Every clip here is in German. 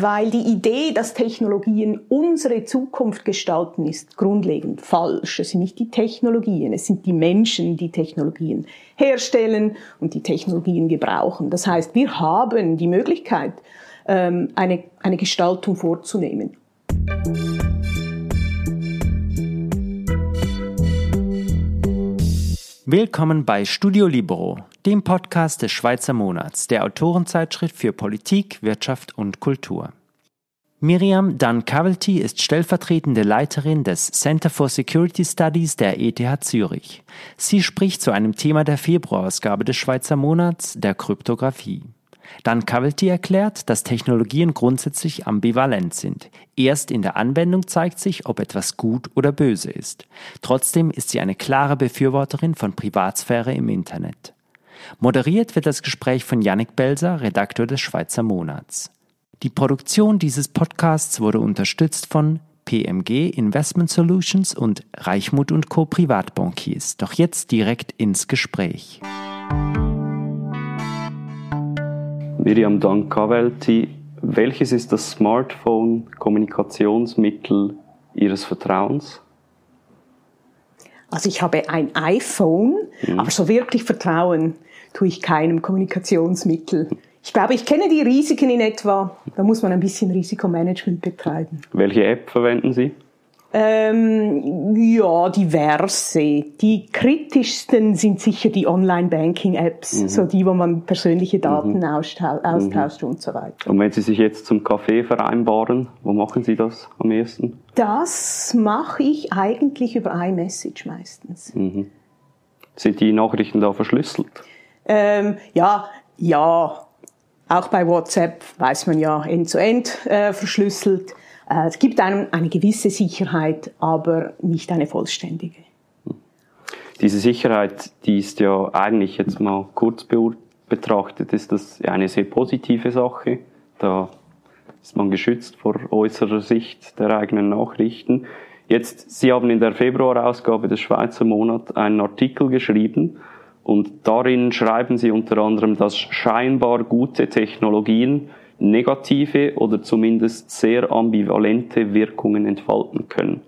weil die Idee, dass Technologien unsere Zukunft gestalten, ist grundlegend falsch. Es sind nicht die Technologien, es sind die Menschen, die Technologien herstellen und die Technologien gebrauchen. Das heißt, wir haben die Möglichkeit, ähm, eine, eine Gestaltung vorzunehmen. Willkommen bei Studio Libero, dem Podcast des Schweizer Monats, der Autorenzeitschrift für Politik, Wirtschaft und Kultur. Miriam Dunn-Cavalty ist stellvertretende Leiterin des Center for Security Studies der ETH Zürich. Sie spricht zu einem Thema der Februarausgabe des Schweizer Monats, der Kryptographie. Dann Cavalti erklärt, dass Technologien grundsätzlich ambivalent sind. Erst in der Anwendung zeigt sich, ob etwas gut oder böse ist. Trotzdem ist sie eine klare Befürworterin von Privatsphäre im Internet. Moderiert wird das Gespräch von Yannick Belser, Redakteur des Schweizer Monats. Die Produktion dieses Podcasts wurde unterstützt von PMG Investment Solutions und Reichmut Co. Privatbankiers. Doch jetzt direkt ins Gespräch. Miriam Dankavelti, welches ist das Smartphone-Kommunikationsmittel Ihres Vertrauens? Also ich habe ein iPhone, mhm. aber so wirklich Vertrauen tue ich keinem Kommunikationsmittel. Ich glaube, ich kenne die Risiken in etwa. Da muss man ein bisschen Risikomanagement betreiben. Welche App verwenden Sie? Ähm, ja, diverse. Die kritischsten sind sicher die Online-Banking-Apps, mhm. so die, wo man persönliche Daten mhm. austauscht mhm. und so weiter. Und wenn Sie sich jetzt zum Kaffee vereinbaren, wo machen Sie das am ehesten? Das mache ich eigentlich über iMessage meistens. Mhm. Sind die Nachrichten da verschlüsselt? Ähm, ja, ja. Auch bei WhatsApp weiß man ja end-zu-end -end, äh, verschlüsselt. Äh, es gibt einem eine gewisse Sicherheit, aber nicht eine vollständige. Diese Sicherheit, die ist ja eigentlich jetzt mal kurz betrachtet, ist das eine sehr positive Sache. Da ist man geschützt vor äußerer Sicht der eigenen Nachrichten. Jetzt, Sie haben in der Februarausgabe des Schweizer Monats einen Artikel geschrieben und darin schreiben Sie unter anderem, dass scheinbar gute Technologien negative oder zumindest sehr ambivalente Wirkungen entfalten können.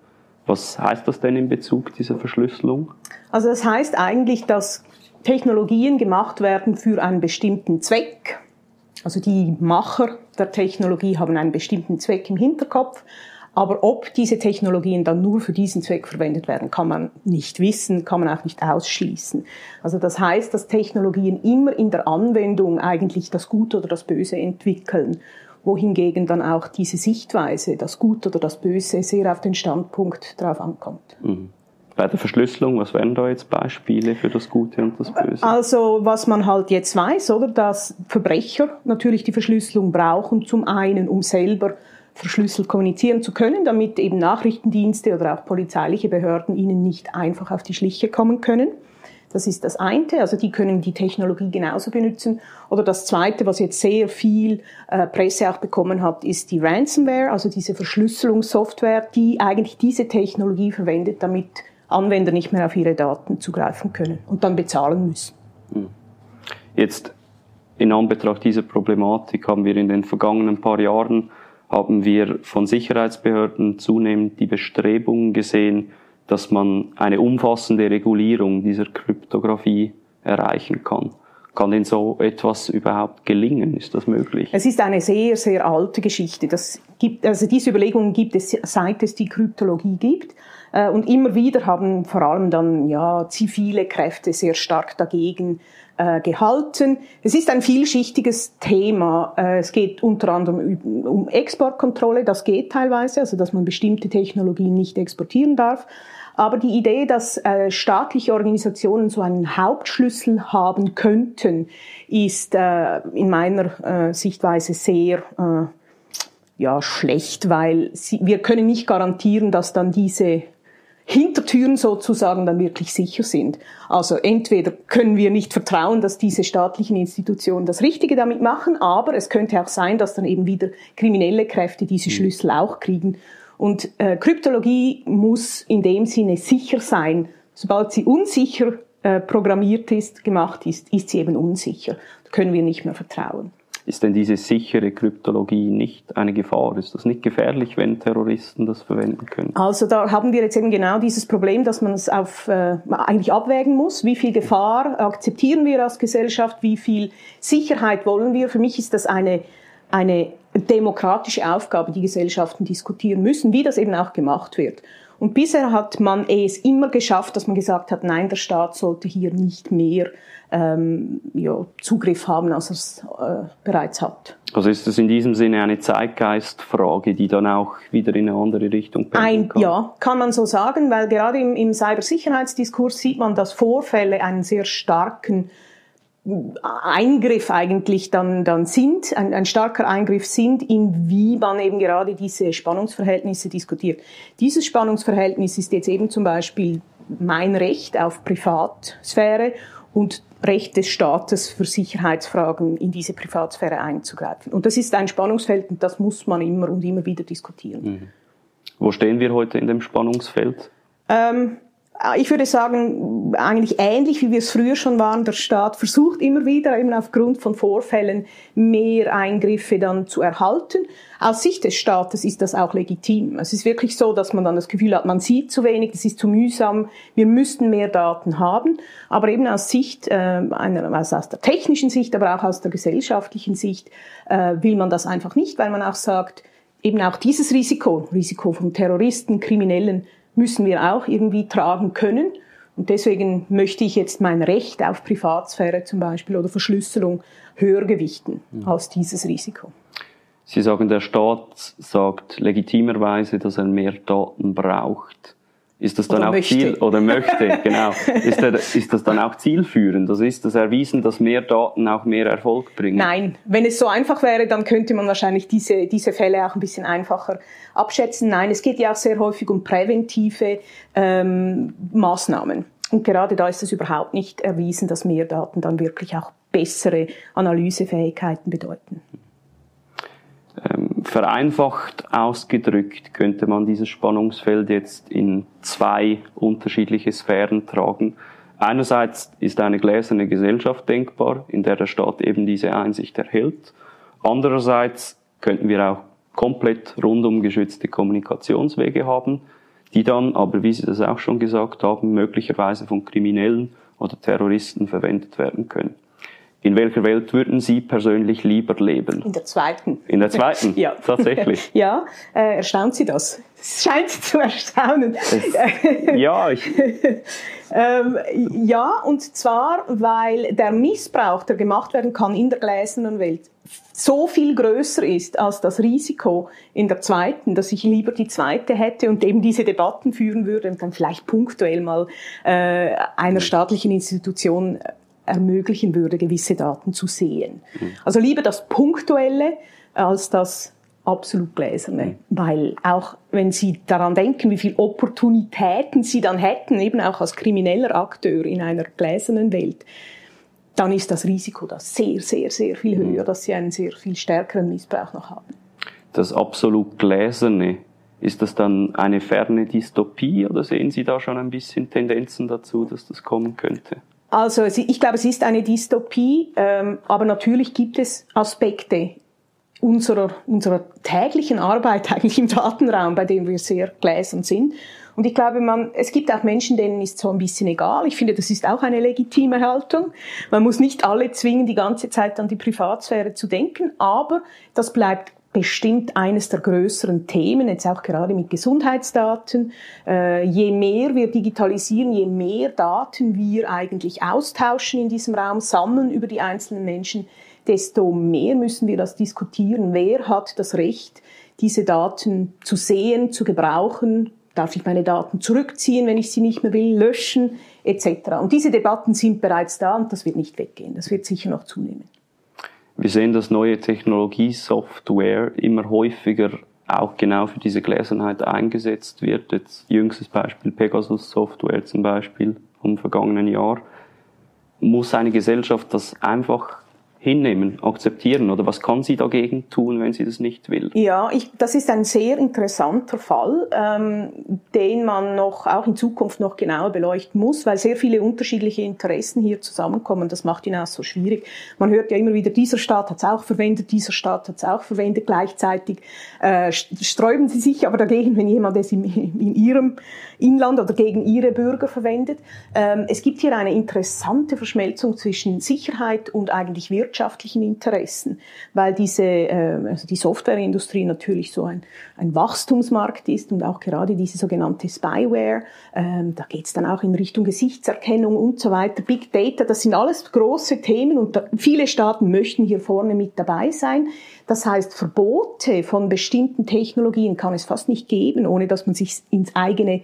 Was heißt das denn in Bezug dieser Verschlüsselung? Also das heißt eigentlich, dass Technologien gemacht werden für einen bestimmten Zweck. Also die Macher der Technologie haben einen bestimmten Zweck im Hinterkopf aber ob diese Technologien dann nur für diesen Zweck verwendet werden, kann man nicht wissen, kann man auch nicht ausschließen. Also das heißt, dass Technologien immer in der Anwendung eigentlich das Gute oder das Böse entwickeln wohingegen dann auch diese Sichtweise, das Gute oder das Böse, sehr auf den Standpunkt drauf ankommt. Mhm. Bei der Verschlüsselung, was wären da jetzt Beispiele für das Gute und das Böse? Also was man halt jetzt weiß, oder, dass Verbrecher natürlich die Verschlüsselung brauchen, zum einen, um selber verschlüsselt kommunizieren zu können, damit eben Nachrichtendienste oder auch polizeiliche Behörden ihnen nicht einfach auf die Schliche kommen können. Das ist das eine, also die können die Technologie genauso benutzen. Oder das zweite, was jetzt sehr viel äh, Presse auch bekommen hat, ist die Ransomware, also diese Verschlüsselungssoftware, die eigentlich diese Technologie verwendet, damit Anwender nicht mehr auf ihre Daten zugreifen können und dann bezahlen müssen. Hm. Jetzt in Anbetracht dieser Problematik haben wir in den vergangenen paar Jahren haben wir von Sicherheitsbehörden zunehmend die Bestrebungen gesehen, dass man eine umfassende Regulierung dieser Kryptographie erreichen kann. Kann denn so etwas überhaupt gelingen? Ist das möglich? Es ist eine sehr, sehr alte Geschichte. Das gibt, also diese Überlegungen gibt es, seit es die Kryptologie gibt. Äh, und immer wieder haben vor allem dann ja zivile Kräfte sehr stark dagegen äh, gehalten. Es ist ein vielschichtiges Thema. Äh, es geht unter anderem um Exportkontrolle, das geht teilweise, also dass man bestimmte Technologien nicht exportieren darf. Aber die Idee, dass äh, staatliche Organisationen so einen Hauptschlüssel haben könnten, ist äh, in meiner äh, Sichtweise sehr äh, ja, schlecht, weil sie, wir können nicht garantieren, dass dann diese Hintertüren sozusagen dann wirklich sicher sind. Also entweder können wir nicht vertrauen, dass diese staatlichen Institutionen das Richtige damit machen, aber es könnte auch sein, dass dann eben wieder kriminelle Kräfte diese mhm. Schlüssel auch kriegen. Und äh, Kryptologie muss in dem Sinne sicher sein. Sobald sie unsicher äh, programmiert ist, gemacht ist, ist sie eben unsicher. Da können wir nicht mehr vertrauen. ist denn diese sichere Kryptologie nicht eine Gefahr? Ist das nicht gefährlich, wenn Terroristen das verwenden können? Also da haben wir jetzt eben genau dieses Problem, dass man es auf, äh, eigentlich abwägen muss. Wie viel Gefahr akzeptieren wir als Gesellschaft? Wie viel Sicherheit wollen wir? Für mich ist das eine, eine demokratische Aufgabe, die Gesellschaften diskutieren müssen, wie das eben auch gemacht wird. Und bisher hat man es immer geschafft, dass man gesagt hat, nein, der Staat sollte hier nicht mehr ähm, ja, Zugriff haben, als er es äh, bereits hat. Also ist das in diesem Sinne eine Zeitgeistfrage, die dann auch wieder in eine andere Richtung pendeln kann? ja, kann man so sagen, weil gerade im, im Cybersicherheitsdiskurs sieht man, dass Vorfälle einen sehr starken Eingriff eigentlich dann, dann sind, ein, ein starker Eingriff sind, in wie man eben gerade diese Spannungsverhältnisse diskutiert. Dieses Spannungsverhältnis ist jetzt eben zum Beispiel mein Recht auf Privatsphäre und Recht des Staates für Sicherheitsfragen in diese Privatsphäre einzugreifen. Und das ist ein Spannungsfeld und das muss man immer und immer wieder diskutieren. Mhm. Wo stehen wir heute in dem Spannungsfeld? Ähm, ich würde sagen, eigentlich ähnlich wie wir es früher schon waren. Der Staat versucht immer wieder, eben aufgrund von Vorfällen, mehr Eingriffe dann zu erhalten. Aus Sicht des Staates ist das auch legitim. Es ist wirklich so, dass man dann das Gefühl hat, man sieht zu wenig, das ist zu mühsam, wir müssten mehr Daten haben. Aber eben aus Sicht, äh, einer, also aus der technischen Sicht, aber auch aus der gesellschaftlichen Sicht, äh, will man das einfach nicht, weil man auch sagt, eben auch dieses Risiko, Risiko von Terroristen, Kriminellen, müssen wir auch irgendwie tragen können. Und deswegen möchte ich jetzt mein Recht auf Privatsphäre zum Beispiel oder Verschlüsselung höher gewichten mhm. als dieses Risiko. Sie sagen, der Staat sagt legitimerweise, dass er mehr Daten braucht. Ist das dann oder auch möchte. Ziel oder möchte, genau. Ist, der, ist das dann auch zielführend? Also ist das erwiesen, dass mehr Daten auch mehr Erfolg bringen? Nein, wenn es so einfach wäre, dann könnte man wahrscheinlich diese, diese Fälle auch ein bisschen einfacher abschätzen. Nein, es geht ja auch sehr häufig um präventive ähm, Maßnahmen. Und gerade da ist es überhaupt nicht erwiesen, dass mehr Daten dann wirklich auch bessere Analysefähigkeiten bedeuten. Ähm, vereinfacht ausgedrückt könnte man dieses Spannungsfeld jetzt in zwei unterschiedliche Sphären tragen. Einerseits ist eine gläserne Gesellschaft denkbar, in der der Staat eben diese Einsicht erhält. Andererseits könnten wir auch komplett rundum geschützte Kommunikationswege haben, die dann aber, wie Sie das auch schon gesagt haben, möglicherweise von Kriminellen oder Terroristen verwendet werden können. In welcher Welt würden Sie persönlich lieber leben? In der zweiten. In der zweiten? ja. Tatsächlich? ja. Äh, erstaunt Sie das? Es scheint zu erstaunen. Es, ja, ich. ähm, ja, und zwar, weil der Missbrauch, der gemacht werden kann in der gläsernen Welt, so viel größer ist als das Risiko in der zweiten, dass ich lieber die zweite hätte und eben diese Debatten führen würde und dann vielleicht punktuell mal äh, einer staatlichen Institution ermöglichen würde, gewisse Daten zu sehen. Mhm. Also lieber das Punktuelle als das absolut Gläserne. Mhm. Weil auch wenn Sie daran denken, wie viele Opportunitäten Sie dann hätten, eben auch als krimineller Akteur in einer gläsernen Welt, dann ist das Risiko da sehr, sehr, sehr viel mhm. höher, dass Sie einen sehr viel stärkeren Missbrauch noch haben. Das absolut Gläserne, ist das dann eine ferne Dystopie oder sehen Sie da schon ein bisschen Tendenzen dazu, dass das kommen könnte? Also ich glaube, es ist eine Dystopie, ähm, aber natürlich gibt es Aspekte unserer, unserer täglichen Arbeit eigentlich im Datenraum, bei dem wir sehr gläsern sind. Und ich glaube, man, es gibt auch Menschen, denen ist so ein bisschen egal. Ich finde, das ist auch eine legitime Haltung. Man muss nicht alle zwingen, die ganze Zeit an die Privatsphäre zu denken, aber das bleibt bestimmt eines der größeren Themen, jetzt auch gerade mit Gesundheitsdaten. Äh, je mehr wir digitalisieren, je mehr Daten wir eigentlich austauschen in diesem Raum, sammeln über die einzelnen Menschen, desto mehr müssen wir das diskutieren. Wer hat das Recht, diese Daten zu sehen, zu gebrauchen? Darf ich meine Daten zurückziehen, wenn ich sie nicht mehr will, löschen, etc. Und diese Debatten sind bereits da und das wird nicht weggehen. Das wird sicher noch zunehmen. Wir sehen, dass neue Technologie, Software immer häufiger auch genau für diese Gläsernheit eingesetzt wird. Jetzt jüngstes Beispiel Pegasus Software zum Beispiel vom vergangenen Jahr. Muss eine Gesellschaft das einfach hinnehmen, akzeptieren? Oder was kann sie dagegen tun, wenn sie das nicht will? Ja, ich, das ist ein sehr interessanter Fall, ähm, den man noch auch in Zukunft noch genauer beleuchten muss, weil sehr viele unterschiedliche Interessen hier zusammenkommen. Das macht ihn auch so schwierig. Man hört ja immer wieder, dieser Staat hat es auch verwendet, dieser Staat hat es auch verwendet. Gleichzeitig äh, sträuben sie sich aber dagegen, wenn jemand es in, in ihrem Inland oder gegen ihre Bürger verwendet. Ähm, es gibt hier eine interessante Verschmelzung zwischen Sicherheit und eigentlich Wirtschaft wirtschaftlichen Interessen, weil diese, äh, also die Softwareindustrie natürlich so ein, ein Wachstumsmarkt ist und auch gerade diese sogenannte Spyware, ähm, da geht es dann auch in Richtung Gesichtserkennung und so weiter, Big Data, das sind alles große Themen und viele Staaten möchten hier vorne mit dabei sein. Das heißt, Verbote von bestimmten Technologien kann es fast nicht geben, ohne dass man sich ins eigene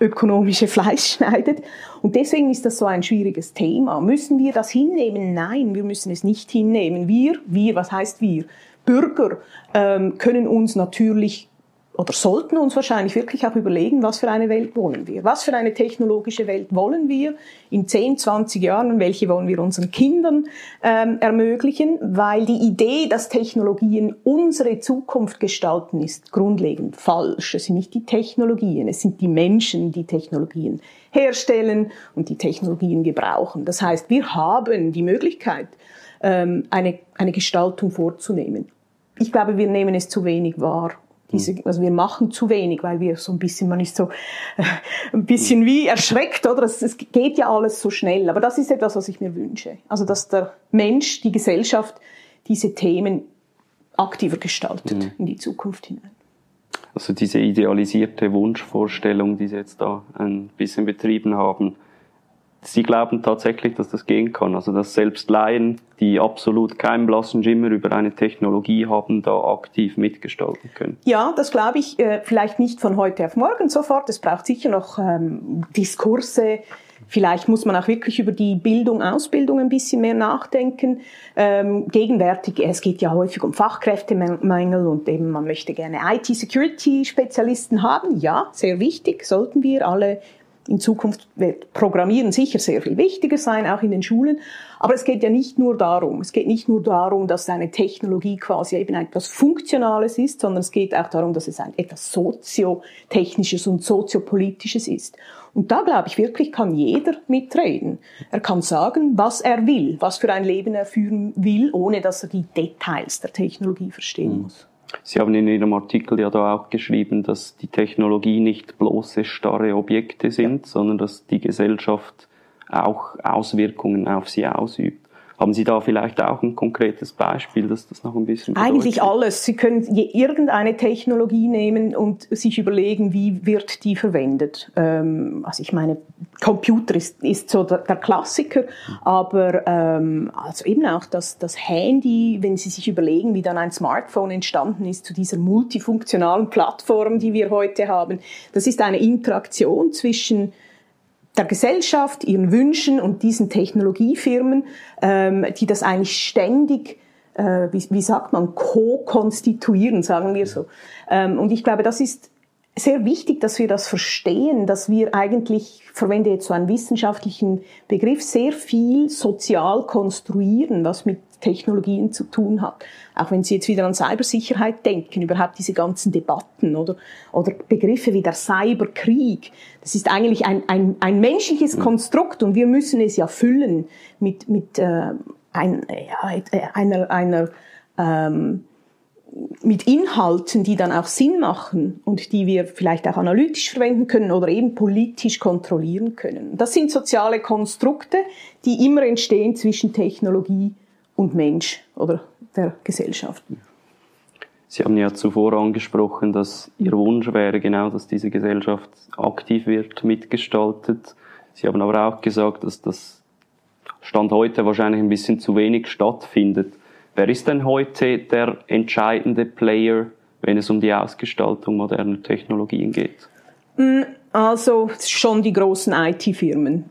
ökonomische Fleisch schneidet. Und deswegen ist das so ein schwieriges Thema. Müssen wir das hinnehmen? Nein, wir müssen es nicht hinnehmen. Wir, wir, was heißt wir? Bürger ähm, können uns natürlich oder sollten uns wahrscheinlich wirklich auch überlegen, was für eine Welt wollen wir? Was für eine technologische Welt wollen wir in 10, 20 Jahren und welche wollen wir unseren Kindern ähm, ermöglichen? Weil die Idee, dass Technologien unsere Zukunft gestalten, ist grundlegend falsch. Es sind nicht die Technologien, es sind die Menschen, die Technologien herstellen und die Technologien gebrauchen. Das heißt, wir haben die Möglichkeit, ähm, eine, eine Gestaltung vorzunehmen. Ich glaube, wir nehmen es zu wenig wahr diese, hm. also wir machen zu wenig, weil wir so ein bisschen, man ist so äh, ein bisschen wie erschreckt, oder? Es, es geht ja alles so schnell. Aber das ist etwas, was ich mir wünsche. Also, dass der Mensch, die Gesellschaft diese Themen aktiver gestaltet mhm. in die Zukunft hinein. Also diese idealisierte Wunschvorstellung, die Sie jetzt da ein bisschen betrieben haben, Sie glauben tatsächlich, dass das gehen kann. Also dass selbst Laien, die absolut keinen blassen Schimmer über eine Technologie haben, da aktiv mitgestalten können. Ja, das glaube ich äh, vielleicht nicht von heute auf morgen sofort. Es braucht sicher noch ähm, Diskurse. Vielleicht muss man auch wirklich über die Bildung, Ausbildung ein bisschen mehr nachdenken. Ähm, gegenwärtig, es geht ja häufig um Fachkräftemängel und eben man möchte gerne IT-Security-Spezialisten haben. Ja, sehr wichtig, sollten wir alle in Zukunft wird Programmieren sicher sehr viel wichtiger sein, auch in den Schulen. Aber es geht ja nicht nur darum. Es geht nicht nur darum, dass eine Technologie quasi eben etwas Funktionales ist, sondern es geht auch darum, dass es ein etwas soziotechnisches und soziopolitisches ist. Und da glaube ich wirklich, kann jeder mitreden. Er kann sagen, was er will, was für ein Leben er führen will, ohne dass er die Details der Technologie verstehen mhm. muss. Sie haben in Ihrem Artikel ja da auch geschrieben, dass die Technologie nicht bloße starre Objekte sind, sondern dass die Gesellschaft auch Auswirkungen auf sie ausübt. Haben Sie da vielleicht auch ein konkretes Beispiel, dass das noch ein bisschen bedeutet? Eigentlich alles. Sie können irgendeine Technologie nehmen und sich überlegen, wie wird die verwendet. Ähm, also ich meine, Computer ist, ist so der, Klassiker, aber ähm, also eben auch das, das Handy, wenn Sie sich überlegen, wie dann ein Smartphone entstanden ist zu dieser multifunktionalen Plattform, die wir heute haben, das ist eine Interaktion zwischen der Gesellschaft, ihren Wünschen und diesen Technologiefirmen, ähm, die das eigentlich ständig, äh, wie, wie sagt man, co-konstituieren, sagen wir so. Ähm, und ich glaube, das ist sehr wichtig, dass wir das verstehen, dass wir eigentlich, verwende jetzt so einen wissenschaftlichen Begriff, sehr viel sozial konstruieren, was mit Technologien zu tun hat. Auch wenn Sie jetzt wieder an Cybersicherheit denken, überhaupt diese ganzen Debatten oder, oder Begriffe wie der Cyberkrieg. Das ist eigentlich ein, ein, ein menschliches Konstrukt und wir müssen es ja füllen mit, mit äh, ein, ja, einer, einer ähm, mit Inhalten, die dann auch Sinn machen und die wir vielleicht auch analytisch verwenden können oder eben politisch kontrollieren können. Das sind soziale Konstrukte, die immer entstehen zwischen Technologie und Mensch oder der Gesellschaft. Sie haben ja zuvor angesprochen, dass Ihr Wunsch wäre genau, dass diese Gesellschaft aktiv wird, mitgestaltet. Sie haben aber auch gesagt, dass das Stand heute wahrscheinlich ein bisschen zu wenig stattfindet. Wer ist denn heute der entscheidende Player, wenn es um die Ausgestaltung moderner Technologien geht? Mm, also schon die großen IT-Firmen.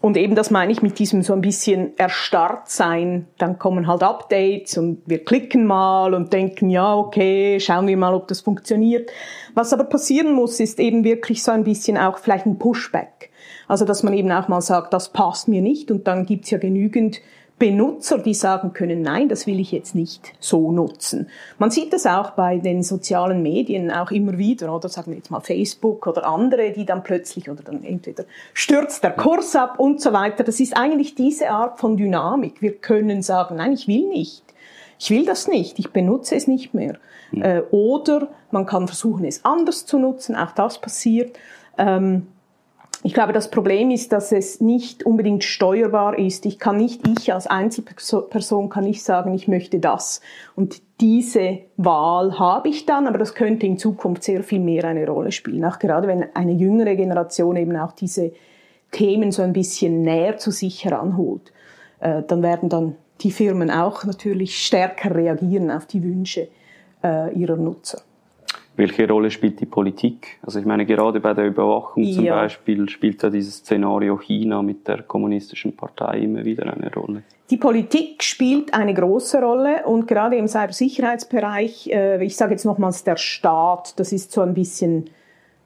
Und eben das meine ich mit diesem so ein bisschen erstarrt sein. Dann kommen halt Updates und wir klicken mal und denken, ja, okay, schauen wir mal, ob das funktioniert. Was aber passieren muss, ist eben wirklich so ein bisschen auch vielleicht ein Pushback. Also, dass man eben auch mal sagt, das passt mir nicht und dann gibt's ja genügend Benutzer, die sagen können, nein, das will ich jetzt nicht so nutzen. Man sieht das auch bei den sozialen Medien auch immer wieder, oder sagen wir jetzt mal Facebook oder andere, die dann plötzlich oder dann entweder stürzt der Kurs ab und so weiter. Das ist eigentlich diese Art von Dynamik. Wir können sagen, nein, ich will nicht. Ich will das nicht. Ich benutze es nicht mehr. Mhm. Oder man kann versuchen, es anders zu nutzen. Auch das passiert. Ähm, ich glaube, das Problem ist, dass es nicht unbedingt steuerbar ist. Ich kann nicht, ich als Einzelperson kann nicht sagen, ich möchte das. Und diese Wahl habe ich dann, aber das könnte in Zukunft sehr viel mehr eine Rolle spielen. Auch gerade wenn eine jüngere Generation eben auch diese Themen so ein bisschen näher zu sich heranholt, äh, dann werden dann die Firmen auch natürlich stärker reagieren auf die Wünsche äh, ihrer Nutzer. Welche Rolle spielt die Politik? Also ich meine, gerade bei der Überwachung zum ja. Beispiel spielt ja dieses Szenario China mit der kommunistischen Partei immer wieder eine Rolle. Die Politik spielt eine große Rolle und gerade im Cybersicherheitsbereich, äh, ich sage jetzt nochmals der Staat, das ist so ein bisschen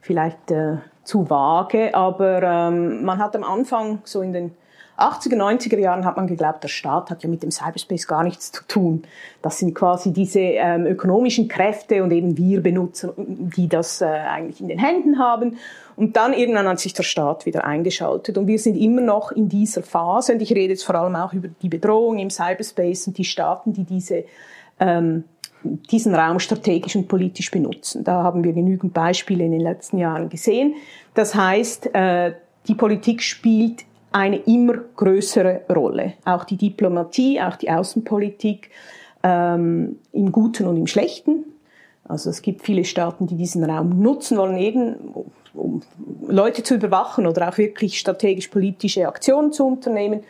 vielleicht äh, zu vage, aber ähm, man hat am Anfang so in den 80er, 90er Jahren hat man geglaubt, der Staat hat ja mit dem Cyberspace gar nichts zu tun. Das sind quasi diese ähm, ökonomischen Kräfte und eben wir Benutzer, die das äh, eigentlich in den Händen haben. Und dann irgendwann hat sich der Staat wieder eingeschaltet. Und wir sind immer noch in dieser Phase. Und ich rede jetzt vor allem auch über die Bedrohung im Cyberspace und die Staaten, die diese ähm, diesen Raum strategisch und politisch benutzen. Da haben wir genügend Beispiele in den letzten Jahren gesehen. Das heißt, äh, die Politik spielt eine immer größere Rolle. Auch die Diplomatie, auch die Außenpolitik, ähm, im Guten und im Schlechten. Also es gibt viele Staaten, die diesen Raum nutzen wollen, eben um Leute zu überwachen oder auch wirklich strategisch-politische Aktionen zu unternehmen.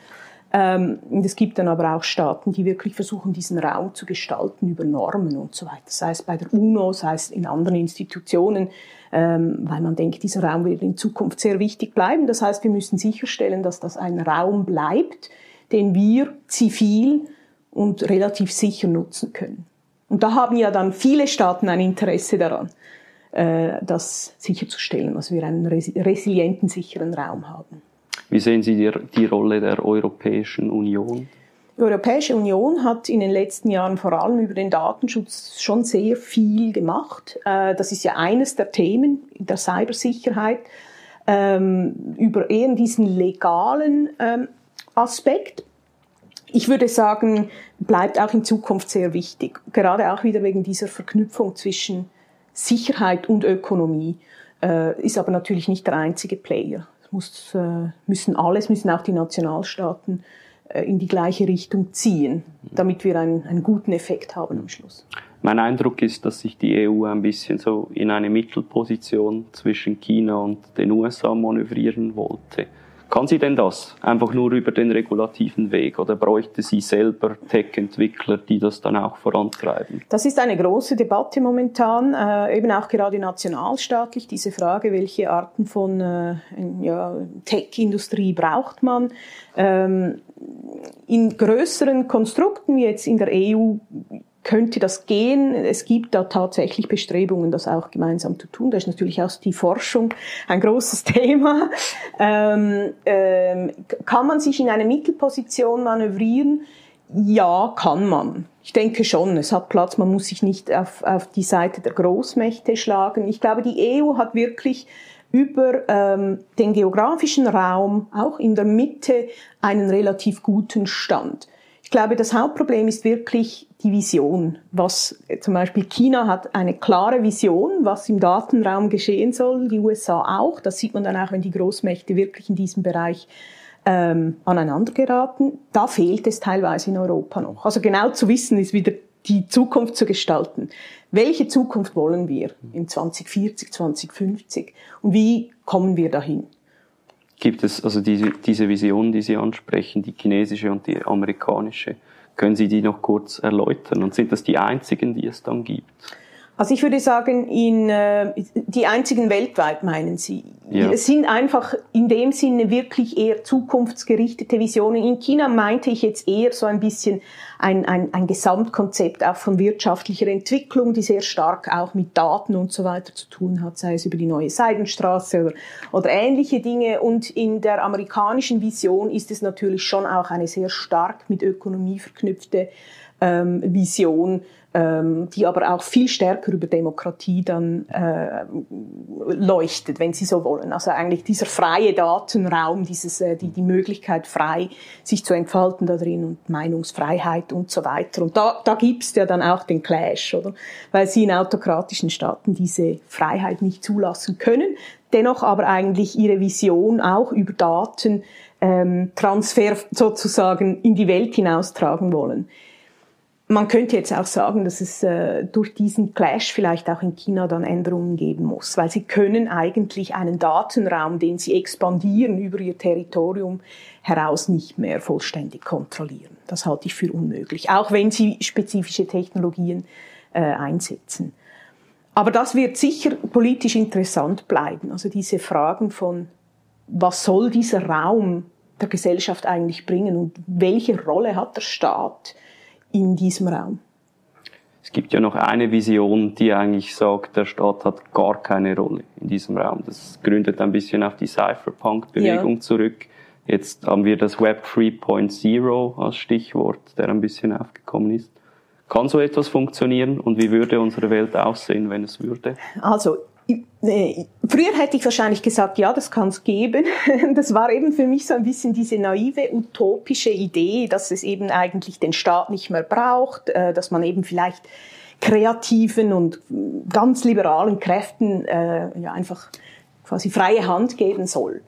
Ähm, und es gibt dann aber auch Staaten, die wirklich versuchen, diesen Raum zu gestalten über Normen und so weiter. Sei es bei der UNO, sei es in anderen Institutionen, weil man denkt, dieser Raum wird in Zukunft sehr wichtig bleiben. Das heißt, wir müssen sicherstellen, dass das ein Raum bleibt, den wir zivil und relativ sicher nutzen können. Und da haben ja dann viele Staaten ein Interesse daran, äh, das sicherzustellen, dass wir einen resilienten, sicheren Raum haben. Wie sehen Sie die Rolle der Europäischen Union? Die Europäische Union hat in den letzten Jahren vor allem über den Datenschutz schon sehr viel gemacht. Äh, das ist ja eines der Themen der Cybersicherheit. Ähm, über eher diesen legalen ähm, Aspekt. Ich würde sagen, bleibt auch in Zukunft sehr wichtig. Gerade auch wieder wegen dieser Verknüpfung zwischen Sicherheit und Ökonomie. Äh, ist aber natürlich nicht der einzige Player muss, äh, müssen alles, müssen auch die Nationalstaaten in die gleiche Richtung ziehen, damit wir einen, einen guten Effekt haben am Schluss. Mein Eindruck ist, dass sich die EU ein bisschen so in eine Mittelposition zwischen China und den USA manövrieren wollte. Kann sie denn das? Einfach nur über den regulativen Weg? Oder bräuchte sie selber Tech-Entwickler, die das dann auch vorantreiben? Das ist eine große Debatte momentan, äh, eben auch gerade nationalstaatlich, diese Frage, welche Arten von äh, ja, Tech-Industrie braucht man. Ähm, in größeren Konstrukten wie jetzt in der EU könnte das gehen. Es gibt da tatsächlich Bestrebungen, das auch gemeinsam zu tun. Da ist natürlich auch die Forschung ein großes Thema. Ähm, ähm, kann man sich in eine Mittelposition manövrieren? Ja, kann man. Ich denke schon, es hat Platz, man muss sich nicht auf, auf die Seite der Großmächte schlagen. Ich glaube, die EU hat wirklich über ähm, den geografischen Raum auch in der Mitte einen relativ guten Stand. Ich glaube, das Hauptproblem ist wirklich die Vision. Was zum Beispiel China hat eine klare Vision, was im Datenraum geschehen soll, die USA auch. Das sieht man dann auch, wenn die Großmächte wirklich in diesem Bereich ähm, aneinander geraten. Da fehlt es teilweise in Europa noch. Also genau zu wissen ist wieder die Zukunft zu gestalten. Welche Zukunft wollen wir in 2040, 2050 und wie kommen wir dahin? Gibt es also diese, diese Vision, die Sie ansprechen, die chinesische und die amerikanische. Können Sie die noch kurz erläutern? Und sind das die einzigen, die es dann gibt? Also ich würde sagen, in, äh, die einzigen weltweit meinen Sie. Ja. Es sind einfach in dem Sinne wirklich eher zukunftsgerichtete Visionen. In China meinte ich jetzt eher so ein bisschen ein, ein, ein Gesamtkonzept auch von wirtschaftlicher Entwicklung, die sehr stark auch mit Daten und so weiter zu tun hat, sei es über die neue Seidenstraße oder, oder ähnliche Dinge. Und in der amerikanischen Vision ist es natürlich schon auch eine sehr stark mit Ökonomie verknüpfte ähm, Vision, die aber auch viel stärker über Demokratie dann äh, leuchtet, wenn Sie so wollen. Also eigentlich dieser freie Datenraum, dieses, äh, die, die Möglichkeit frei sich zu entfalten da drin und Meinungsfreiheit und so weiter. Und da, da gibt's ja dann auch den Clash, oder? Weil Sie in autokratischen Staaten diese Freiheit nicht zulassen können, dennoch aber eigentlich Ihre Vision auch über Daten ähm, Transfer sozusagen in die Welt hinaustragen wollen. Man könnte jetzt auch sagen, dass es äh, durch diesen Clash vielleicht auch in China dann Änderungen geben muss, weil sie können eigentlich einen Datenraum, den sie expandieren über ihr Territorium heraus, nicht mehr vollständig kontrollieren. Das halte ich für unmöglich, auch wenn sie spezifische Technologien äh, einsetzen. Aber das wird sicher politisch interessant bleiben. Also diese Fragen von, was soll dieser Raum der Gesellschaft eigentlich bringen und welche Rolle hat der Staat? In diesem Raum. Es gibt ja noch eine Vision, die eigentlich sagt, der Staat hat gar keine Rolle in diesem Raum. Das gründet ein bisschen auf die Cypherpunk-Bewegung ja. zurück. Jetzt haben wir das Web 3.0 als Stichwort, der ein bisschen aufgekommen ist. Kann so etwas funktionieren und wie würde unsere Welt aussehen, wenn es würde? Also Früher hätte ich wahrscheinlich gesagt, ja, das kann es geben. Das war eben für mich so ein bisschen diese naive, utopische Idee, dass es eben eigentlich den Staat nicht mehr braucht, äh, dass man eben vielleicht kreativen und ganz liberalen Kräften äh, ja, einfach quasi freie Hand geben soll.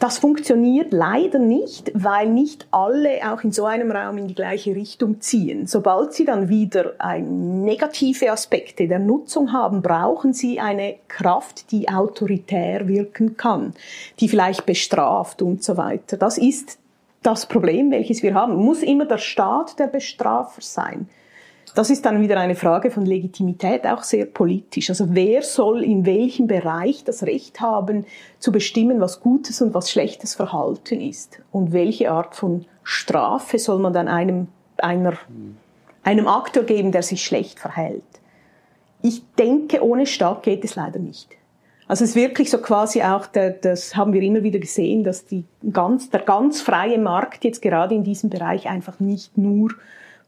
Das funktioniert leider nicht, weil nicht alle auch in so einem Raum in die gleiche Richtung ziehen. Sobald sie dann wieder negative Aspekte der Nutzung haben, brauchen sie eine Kraft, die autoritär wirken kann, die vielleicht bestraft und so weiter. Das ist das Problem, welches wir haben. Muss immer der Staat der Bestrafer sein? Das ist dann wieder eine Frage von Legitimität, auch sehr politisch. Also wer soll in welchem Bereich das Recht haben, zu bestimmen, was gutes und was schlechtes Verhalten ist? Und welche Art von Strafe soll man dann einem, einer, einem Aktor geben, der sich schlecht verhält? Ich denke, ohne Staat geht es leider nicht. Also es ist wirklich so quasi auch, der, das haben wir immer wieder gesehen, dass die ganz, der ganz freie Markt jetzt gerade in diesem Bereich einfach nicht nur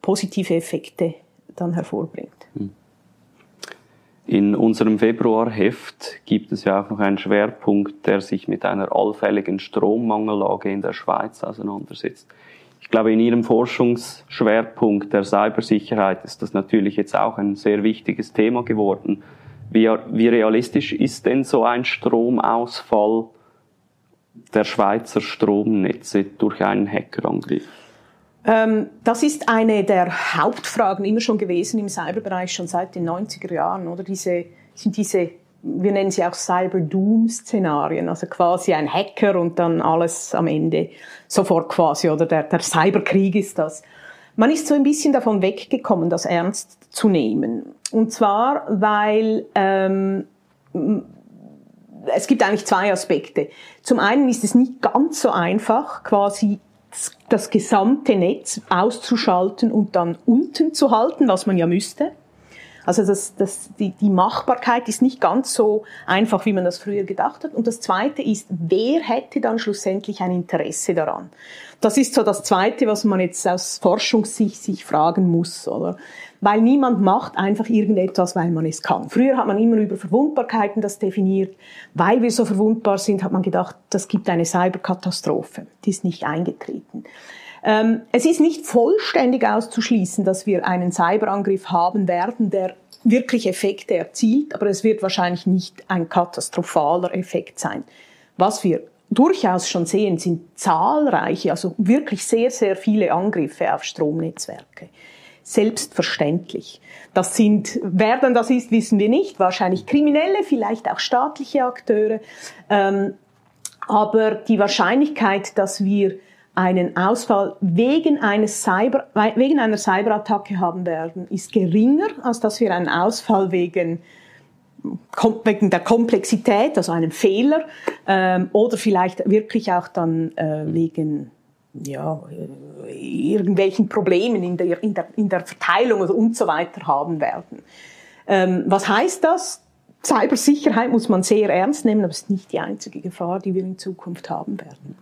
positive Effekte dann hervorbringt. Hm. In unserem Februarheft gibt es ja auch noch einen Schwerpunkt, der sich mit einer allfälligen Strommangellage in der Schweiz auseinandersetzt. Ich glaube, in Ihrem Forschungsschwerpunkt der Cybersicherheit ist das natürlich jetzt auch ein sehr wichtiges Thema geworden. Wie, wie realistisch ist denn so ein Stromausfall der Schweizer Stromnetze durch einen Hackerangriff? Ähm, das ist eine der Hauptfragen immer schon gewesen im Cyberbereich, schon seit den 90er Jahren, oder? Diese, sind diese, wir nennen sie auch Cyber-Doom-Szenarien, also quasi ein Hacker und dann alles am Ende sofort quasi, oder der, der Cyberkrieg ist das. Man ist so ein bisschen davon weggekommen, das ernst zu nehmen. Und zwar, weil ähm, es gibt eigentlich zwei Aspekte. Zum einen ist es nicht ganz so einfach, quasi das gesamte Netz auszuschalten und dann unten zu halten, was man ja müsste. Also das, das, die, die Machbarkeit ist nicht ganz so einfach, wie man das früher gedacht hat. Und das Zweite ist, wer hätte dann schlussendlich ein Interesse daran? Das ist so das Zweite, was man jetzt aus Forschungssicht sich fragen muss, oder? Weil niemand macht einfach irgendetwas, weil man es kann. Früher hat man immer über Verwundbarkeiten das definiert. Weil wir so verwundbar sind, hat man gedacht, das gibt eine Cyberkatastrophe. Die ist nicht eingetreten. Ähm, es ist nicht vollständig auszuschließen, dass wir einen Cyberangriff haben werden, der wirklich Effekte erzielt, aber es wird wahrscheinlich nicht ein katastrophaler Effekt sein. Was wir durchaus schon sehen, sind zahlreiche, also wirklich sehr, sehr viele Angriffe auf Stromnetzwerke. Selbstverständlich. Das sind, wer denn das ist, wissen wir nicht. Wahrscheinlich Kriminelle, vielleicht auch staatliche Akteure. Ähm, aber die Wahrscheinlichkeit, dass wir einen Ausfall wegen, eines Cyber, wegen einer Cyberattacke haben werden, ist geringer, als dass wir einen Ausfall wegen, wegen der Komplexität, also einem Fehler, ähm, oder vielleicht wirklich auch dann äh, wegen ja, äh, irgendwelchen Problemen in der, in, der, in der Verteilung oder und so weiter haben werden. Ähm, was heißt das? Cybersicherheit muss man sehr ernst nehmen, aber es ist nicht die einzige Gefahr, die wir in Zukunft haben werden.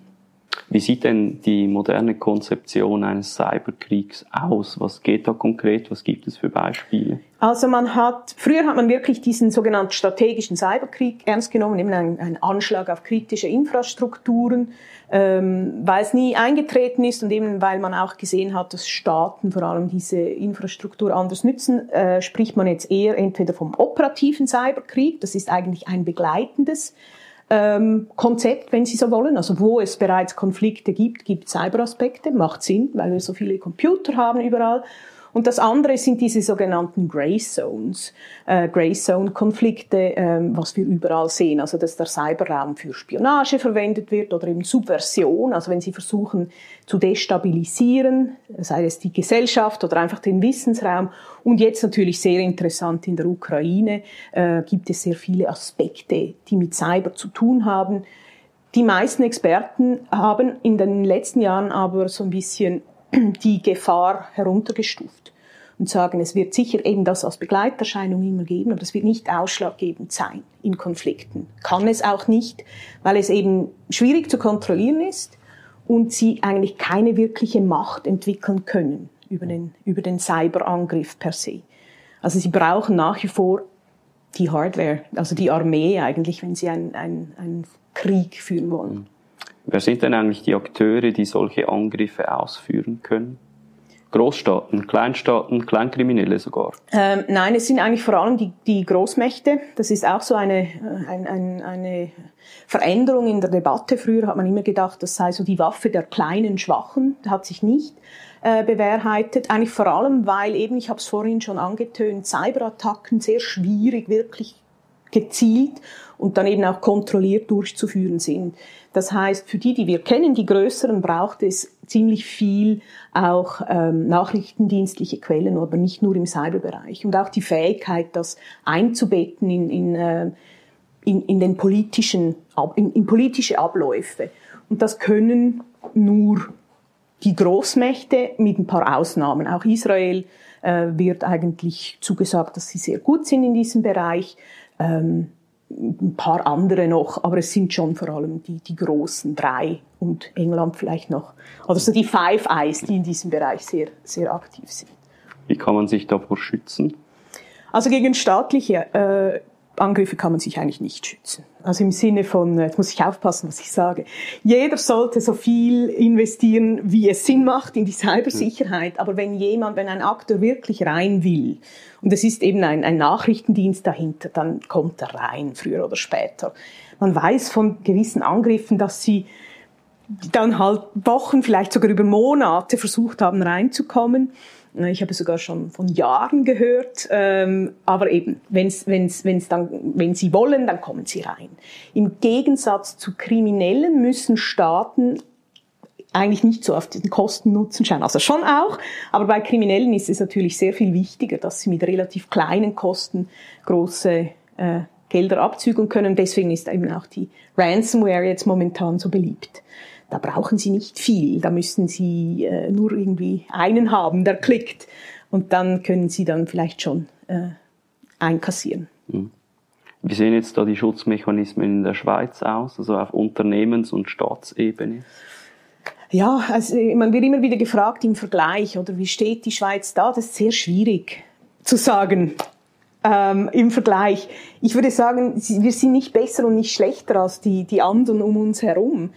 Wie sieht denn die moderne Konzeption eines Cyberkriegs aus? Was geht da konkret? Was gibt es für Beispiele? Also man hat, früher hat man wirklich diesen sogenannten strategischen Cyberkrieg ernst genommen, eben ein, ein Anschlag auf kritische Infrastrukturen, ähm, weil es nie eingetreten ist und eben weil man auch gesehen hat, dass Staaten vor allem diese Infrastruktur anders nützen, äh, spricht man jetzt eher entweder vom operativen Cyberkrieg, das ist eigentlich ein begleitendes ähm, Konzept, wenn Sie so wollen. Also wo es bereits Konflikte gibt, gibt Cyberaspekte, macht Sinn, weil wir so viele Computer haben überall. Und das andere sind diese sogenannten Grey Zones, äh, Grey Zone Konflikte, äh, was wir überall sehen. Also dass der Cyberraum für Spionage verwendet wird oder eben Subversion, also wenn sie versuchen zu destabilisieren, sei es die Gesellschaft oder einfach den Wissensraum. Und jetzt natürlich sehr interessant in der Ukraine äh, gibt es sehr viele Aspekte, die mit Cyber zu tun haben. Die meisten Experten haben in den letzten Jahren aber so ein bisschen die Gefahr heruntergestuft und sagen, es wird sicher eben das als Begleiterscheinung immer geben, aber das wird nicht ausschlaggebend sein in Konflikten. Kann es auch nicht, weil es eben schwierig zu kontrollieren ist und sie eigentlich keine wirkliche Macht entwickeln können über den, über den Cyberangriff per se. Also sie brauchen nach wie vor die Hardware, also die Armee eigentlich, wenn sie einen, einen, einen Krieg führen wollen. Wer sind denn eigentlich die Akteure, die solche Angriffe ausführen können? Großstaaten, Kleinstaaten, Kleinkriminelle sogar? Ähm, nein, es sind eigentlich vor allem die, die Großmächte. Das ist auch so eine, äh, ein, ein, eine Veränderung in der Debatte. Früher hat man immer gedacht, das sei so die Waffe der kleinen Schwachen. Das hat sich nicht äh, bewahrheitet. Eigentlich vor allem, weil eben, ich habe es vorhin schon angetönt, Cyberattacken sehr schwierig wirklich gezielt und dann eben auch kontrolliert durchzuführen sind. Das heißt, für die, die wir kennen, die größeren, braucht es ziemlich viel auch ähm, nachrichtendienstliche Quellen, aber nicht nur im Cyberbereich. Und auch die Fähigkeit, das einzubetten in, in, äh, in, in den politischen, in, in politische Abläufe. Und das können nur die Großmächte mit ein paar Ausnahmen. Auch Israel äh, wird eigentlich zugesagt, dass sie sehr gut sind in diesem Bereich. Ähm, ein paar andere noch, aber es sind schon vor allem die, die großen drei und England vielleicht noch. Also die Five Eyes, die in diesem Bereich sehr, sehr aktiv sind. Wie kann man sich davor schützen? Also gegen staatliche äh, Angriffe kann man sich eigentlich nicht schützen. Also im Sinne von, äh, jetzt muss ich aufpassen, was ich sage. Jeder sollte so viel investieren, wie es Sinn macht in die Cybersicherheit. Aber wenn jemand, wenn ein Akteur wirklich rein will, und es ist eben ein, ein Nachrichtendienst dahinter, dann kommt er rein, früher oder später. Man weiß von gewissen Angriffen, dass sie dann halt Wochen, vielleicht sogar über Monate versucht haben reinzukommen. Ich habe sogar schon von Jahren gehört, ähm, aber eben, wenn's, wenn's, wenn's dann, wenn sie wollen, dann kommen sie rein. Im Gegensatz zu Kriminellen müssen Staaten eigentlich nicht so auf den Kosten-Nutzen schauen. Also schon auch, aber bei Kriminellen ist es natürlich sehr viel wichtiger, dass sie mit relativ kleinen Kosten große äh, Gelder abzügeln können. Deswegen ist eben auch die Ransomware jetzt momentan so beliebt. Da brauchen Sie nicht viel, da müssen Sie äh, nur irgendwie einen haben, der klickt und dann können Sie dann vielleicht schon äh, einkassieren. Mhm. Wie sehen jetzt da die Schutzmechanismen in der Schweiz aus, also auf Unternehmens- und Staatsebene? Ja, also man wird immer wieder gefragt im Vergleich, oder wie steht die Schweiz da? Das ist sehr schwierig zu sagen ähm, im Vergleich. Ich würde sagen, wir sind nicht besser und nicht schlechter als die, die anderen um uns herum.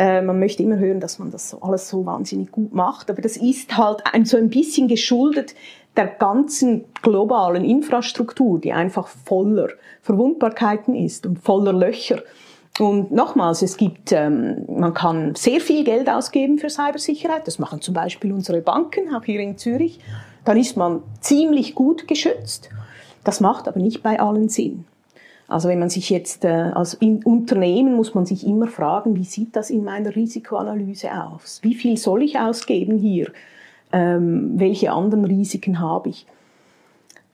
Äh, man möchte immer hören, dass man das alles so wahnsinnig gut macht, aber das ist halt ein, so ein bisschen geschuldet der ganzen globalen Infrastruktur, die einfach voller Verwundbarkeiten ist und voller Löcher. Und nochmals, es gibt, ähm, man kann sehr viel Geld ausgeben für Cybersicherheit. Das machen zum Beispiel unsere Banken, auch hier in Zürich. Dann ist man ziemlich gut geschützt. Das macht aber nicht bei allen Sinn. Also wenn man sich jetzt äh, als Unternehmen muss man sich immer fragen, wie sieht das in meiner Risikoanalyse aus? Wie viel soll ich ausgeben hier? Ähm, welche anderen Risiken habe ich?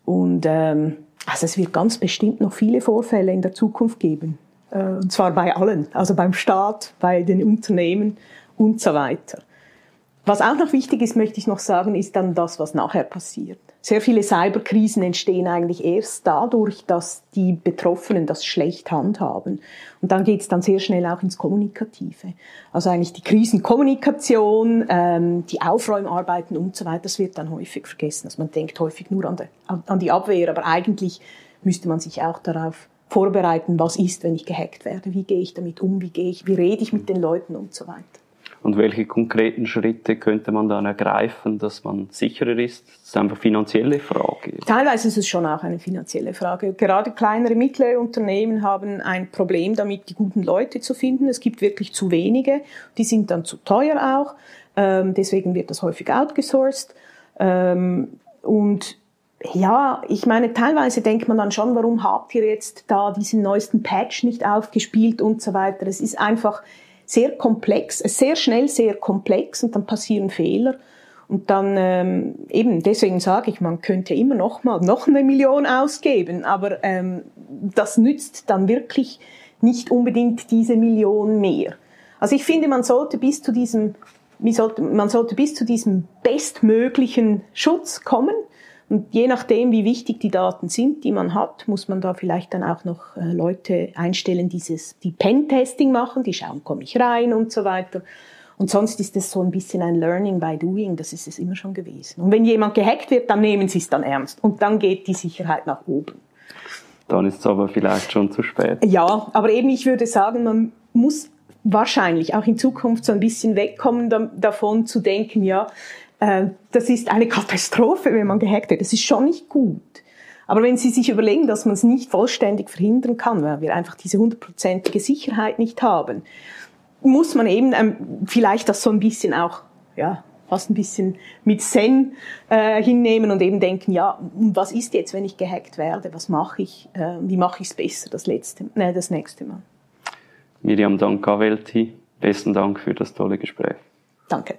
Und ähm, also es wird ganz bestimmt noch viele Vorfälle in der Zukunft geben. Äh, und zwar bei allen, also beim Staat, bei den Unternehmen und so weiter. Was auch noch wichtig ist, möchte ich noch sagen, ist dann das, was nachher passiert. Sehr viele Cyberkrisen entstehen eigentlich erst dadurch, dass die Betroffenen das schlecht handhaben. Und dann geht es dann sehr schnell auch ins Kommunikative. Also eigentlich die Krisenkommunikation, ähm, die Aufräumarbeiten und so weiter, das wird dann häufig vergessen. Also man denkt häufig nur an, die, an die Abwehr, aber eigentlich müsste man sich auch darauf vorbereiten, was ist, wenn ich gehackt werde, wie gehe ich damit um, wie gehe ich, wie rede ich mit den Leuten und so weiter. Und welche konkreten Schritte könnte man dann ergreifen, dass man sicherer ist? Das ist einfach finanzielle Frage. Teilweise ist es schon auch eine finanzielle Frage. Gerade kleinere, mittlere Unternehmen haben ein Problem damit, die guten Leute zu finden. Es gibt wirklich zu wenige. Die sind dann zu teuer auch. Ähm, deswegen wird das häufig outgesourced. Ähm, und ja, ich meine, teilweise denkt man dann schon, warum habt ihr jetzt da diesen neuesten Patch nicht aufgespielt und so weiter. Es ist einfach, sehr komplex, sehr schnell sehr komplex und dann passieren Fehler. Und dann ähm, eben, deswegen sage ich, man könnte immer noch mal noch eine Million ausgeben, aber ähm, das nützt dann wirklich nicht unbedingt diese Million mehr. Also ich finde, man sollte bis zu diesem, sollte, man sollte bis zu diesem bestmöglichen Schutz kommen. Und je nachdem, wie wichtig die Daten sind, die man hat, muss man da vielleicht dann auch noch äh, Leute einstellen, dieses, die Pen-Testing machen, die schauen, komme ich rein und so weiter. Und sonst ist es so ein bisschen ein Learning by doing, das ist es immer schon gewesen. Und wenn jemand gehackt wird, dann nehmen sie es dann ernst. Und dann geht die Sicherheit nach oben. Dann ist es aber vielleicht schon zu spät. Ja, aber eben ich würde sagen, man muss wahrscheinlich auch in Zukunft so ein bisschen wegkommen davon zu denken, ja, das ist eine Katastrophe, wenn man gehackt wird. Das ist schon nicht gut. Aber wenn Sie sich überlegen, dass man es nicht vollständig verhindern kann, weil wir einfach diese hundertprozentige Sicherheit nicht haben, muss man eben ähm, vielleicht das so ein bisschen auch, ja, fast ein bisschen mit Zen äh, hinnehmen und eben denken, ja, was ist jetzt, wenn ich gehackt werde? Was mache ich? Äh, wie mache ich es besser das letzte, äh, das nächste Mal? Miriam Dankavelti, besten Dank für das tolle Gespräch. Danke.